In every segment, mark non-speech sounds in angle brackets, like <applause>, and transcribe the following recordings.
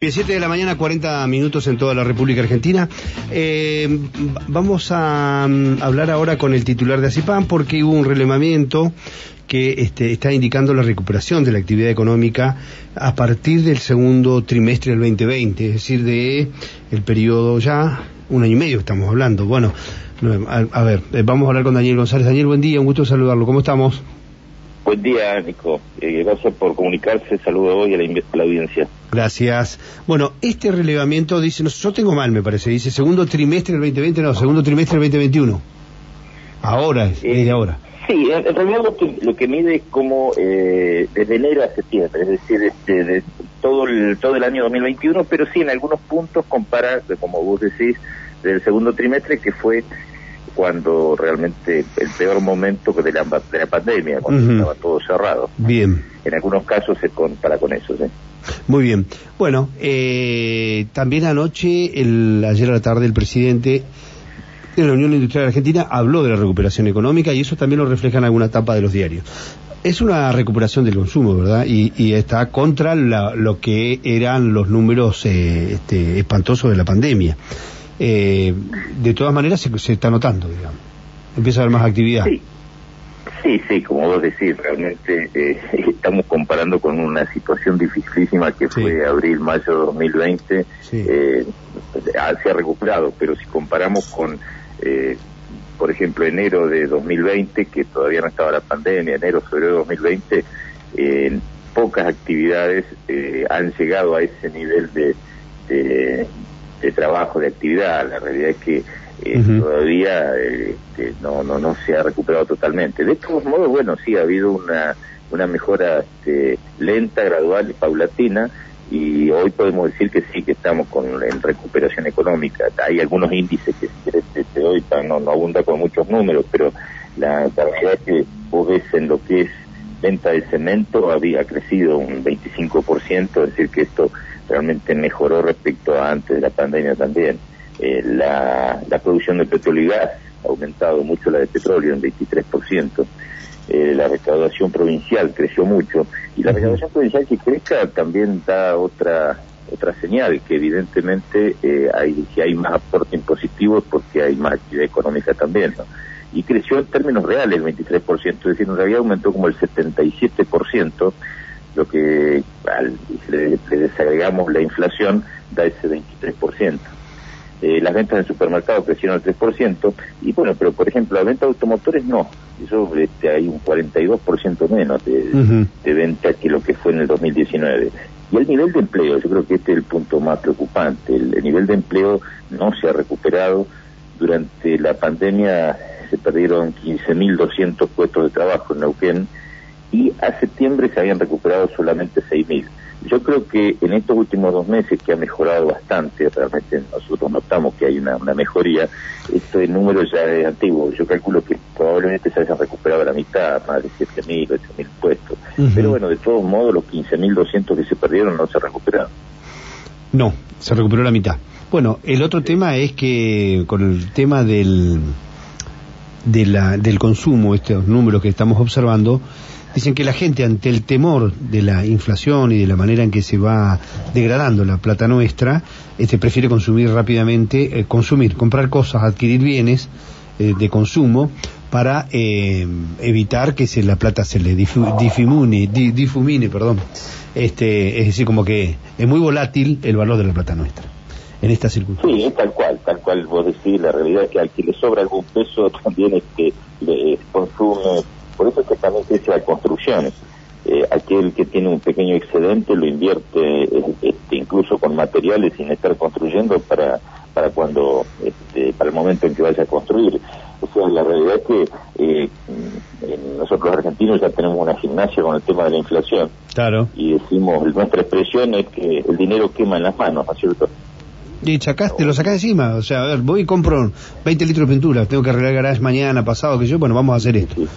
7 de la mañana, 40 minutos en toda la República Argentina. Eh, vamos a um, hablar ahora con el titular de ACIPAM porque hubo un relevamiento que este, está indicando la recuperación de la actividad económica a partir del segundo trimestre del 2020, es decir, de el periodo ya, un año y medio estamos hablando. Bueno, a, a ver, eh, vamos a hablar con Daniel González. Daniel, buen día, un gusto saludarlo. ¿Cómo estamos? Buen día, Nico. Eh, gracias por comunicarse. Saludo hoy a la, a la, audiencia. Gracias. Bueno, este relevamiento dice, no, yo tengo mal, me parece, dice segundo trimestre del 2020, no, segundo trimestre del 2021. Ahora, es, eh, desde ahora. Sí, en, en, realidad lo que, lo que mide es como eh, desde enero a septiembre, es decir, este, de todo el, todo el año 2021, pero sí en algunos puntos compara, como vos decís, del segundo trimestre que fue cuando realmente el peor momento de la, de la pandemia, cuando uh -huh. estaba todo cerrado. Bien. En algunos casos se compara con eso, ¿sí? Muy bien. Bueno, eh, también anoche, el, ayer a la tarde, el presidente de la Unión Industrial Argentina habló de la recuperación económica y eso también lo refleja en alguna etapa de los diarios. Es una recuperación del consumo, ¿verdad? Y, y está contra la, lo que eran los números eh, este, espantosos de la pandemia eh, de todas maneras se, se, está notando, digamos. Empieza a haber más actividad. Sí, sí, sí como vos decís, realmente eh, <laughs> estamos comparando con una situación dificilísima que fue sí. abril, mayo de 2020. Sí. Eh, se ha recuperado, pero si comparamos con, eh, por ejemplo, enero de 2020, que todavía no estaba la pandemia, enero, febrero de 2020, pocas actividades eh, han llegado a ese nivel de, de de trabajo, de actividad. La realidad es que eh, uh -huh. todavía eh, no, no, no se ha recuperado totalmente. De todos modos, bueno, sí ha habido una, una mejora este, lenta, gradual y paulatina. Y hoy podemos decir que sí, que estamos con, en recuperación económica. Hay algunos índices que, si este, hoy no, no abunda con muchos números, pero la, la realidad es que vos ves en lo que es venta de cemento había crecido un 25%, es decir, que esto realmente mejoró respecto a antes de la pandemia también. Eh, la, la, producción de petróleo y gas ha aumentado mucho la de petróleo en 23%. Eh, la recaudación provincial creció mucho y la recaudación provincial que crezca también da otra otra señal que evidentemente eh, hay si hay más aporte impositivo porque hay más actividad económica también ¿no? y creció en términos reales el 23%, es decir, en realidad aumentó como el 77%, lo que al, le, le, desagregamos la inflación da ese 23%. Eh, las ventas en supermercados crecieron al 3%, y bueno, pero por ejemplo, la venta de automotores no, eso este, hay un 42% menos de, uh -huh. de venta que lo que fue en el 2019. Y el nivel de empleo, yo creo que este es el punto más preocupante, el, el nivel de empleo no se ha recuperado, durante la pandemia se perdieron 15.200 puestos de trabajo en Neuquén a septiembre se habían recuperado solamente 6.000. Yo creo que en estos últimos dos meses que ha mejorado bastante, realmente nosotros notamos que hay una, una mejoría, este número ya es antiguo, yo calculo que probablemente se hayan recuperado la mitad, más de 7.000, 8.000 puestos. Uh -huh. Pero bueno, de todos modos los 15.200 que se perdieron no se recuperaron. No, se recuperó la mitad. Bueno, el otro tema es que con el tema del, de la, del consumo, estos números que estamos observando, dicen que la gente ante el temor de la inflación y de la manera en que se va degradando la plata nuestra, este prefiere consumir rápidamente, eh, consumir, comprar cosas, adquirir bienes eh, de consumo para eh, evitar que se, la plata se le difu, difumine, di, difumine, perdón. Este, es decir, como que es muy volátil el valor de la plata nuestra en esta circunstancia. Sí, es tal cual, tal cual vos decís, la realidad es que al que le sobra algún peso <laughs> también es que le consume, por eso es que también crece la construcciones. Eh, aquel que tiene un pequeño excedente lo invierte este, incluso con materiales sin estar construyendo para para cuando este, para el momento en que vaya a construir o sea la realidad es que eh, nosotros argentinos ya tenemos una gimnasia con el tema de la inflación claro y decimos nuestra expresión es que el dinero quema en las manos ¿no es cierto? Y sacás, te lo sacás encima, o sea, a ver, voy y compro 20 litros de pintura, tengo que arreglar el garage mañana, pasado, que yo, bueno, vamos a hacer esto. Sí.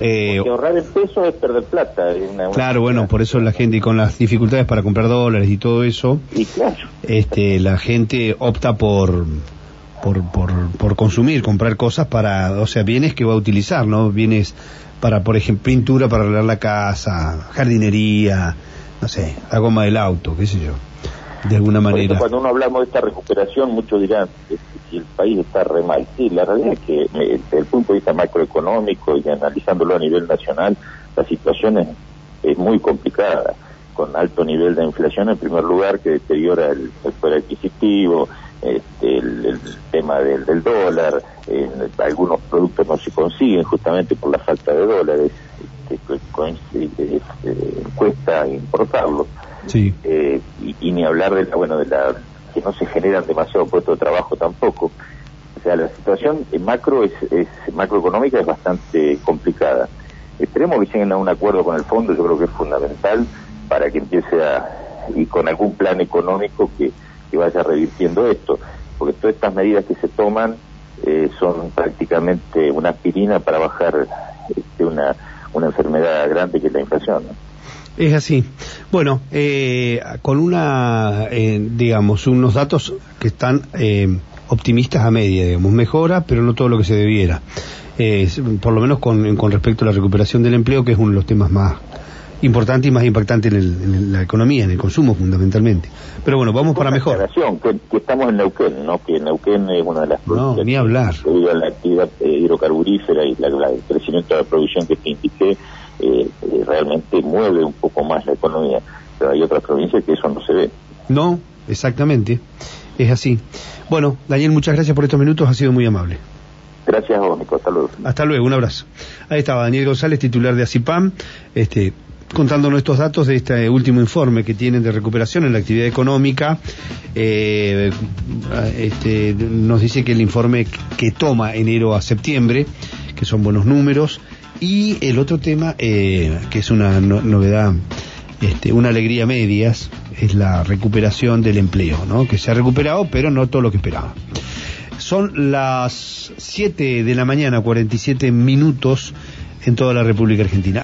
Eh, Porque ahorrar en pesos es perder plata. Es una, claro, una... bueno, por eso la gente, con las dificultades para comprar dólares y todo eso, y claro. este, la gente opta por, por, por, por consumir, comprar cosas para, o sea, bienes que va a utilizar, ¿no? Bienes para, por ejemplo, pintura para arreglar la casa, jardinería, no sé, la goma del auto, qué sé yo. De alguna manera. cuando uno hablamos de esta recuperación, muchos dirán que si el país está re mal. Sí, la realidad es que eh, desde el punto de vista macroeconómico y analizándolo a nivel nacional, la situación es, muy complicada, con alto nivel de inflación en primer lugar, que deteriora el, poder adquisitivo, este, el, tema del, dólar, algunos productos no se consiguen justamente por la falta de dólares, este, cuesta importarlos. Sí. Eh, y, ni hablar de la, bueno, de la que no se generan demasiado puestos de trabajo tampoco. O sea, la situación en macro es, macroeconómica es bastante complicada. Esperemos que lleguen a un acuerdo con el fondo, yo creo que es fundamental para que empiece a y con algún plan económico que, vaya revirtiendo esto, porque todas estas medidas que se toman eh, son prácticamente una aspirina para bajar este, una, una enfermedad grande que es la inflación. Es así. Bueno, eh, con una, eh, digamos, unos datos que están eh, optimistas a media, digamos, mejora, pero no todo lo que se debiera. por lo menos con, con, respecto a la recuperación del empleo, que es uno de los temas más importantes y más impactantes en, la economía, en el consumo fundamentalmente. Pero bueno, vamos para mejor. Que, que estamos en Neuquén, ¿no? Que Neuquén es una de las no, ni hablar. debido a la actividad hidrocarburífera y el crecimiento de la producción que te indiqué, eh, eh, realmente mueve un poco más la economía. Pero hay otras provincias que eso no se ve. No, exactamente. Es así. Bueno, Daniel, muchas gracias por estos minutos. Ha sido muy amable. Gracias a Hasta luego. Hasta luego. Un abrazo. Ahí estaba Daniel González, titular de ACIPAM, este, contándonos estos datos de este último informe que tienen de recuperación en la actividad económica. Eh, este, nos dice que el informe que toma enero a septiembre, que son buenos números, y el otro tema, eh, que es una novedad, este, una alegría medias, es la recuperación del empleo, ¿no? Que se ha recuperado, pero no todo lo que esperaba. Son las 7 de la mañana, 47 minutos en toda la República Argentina.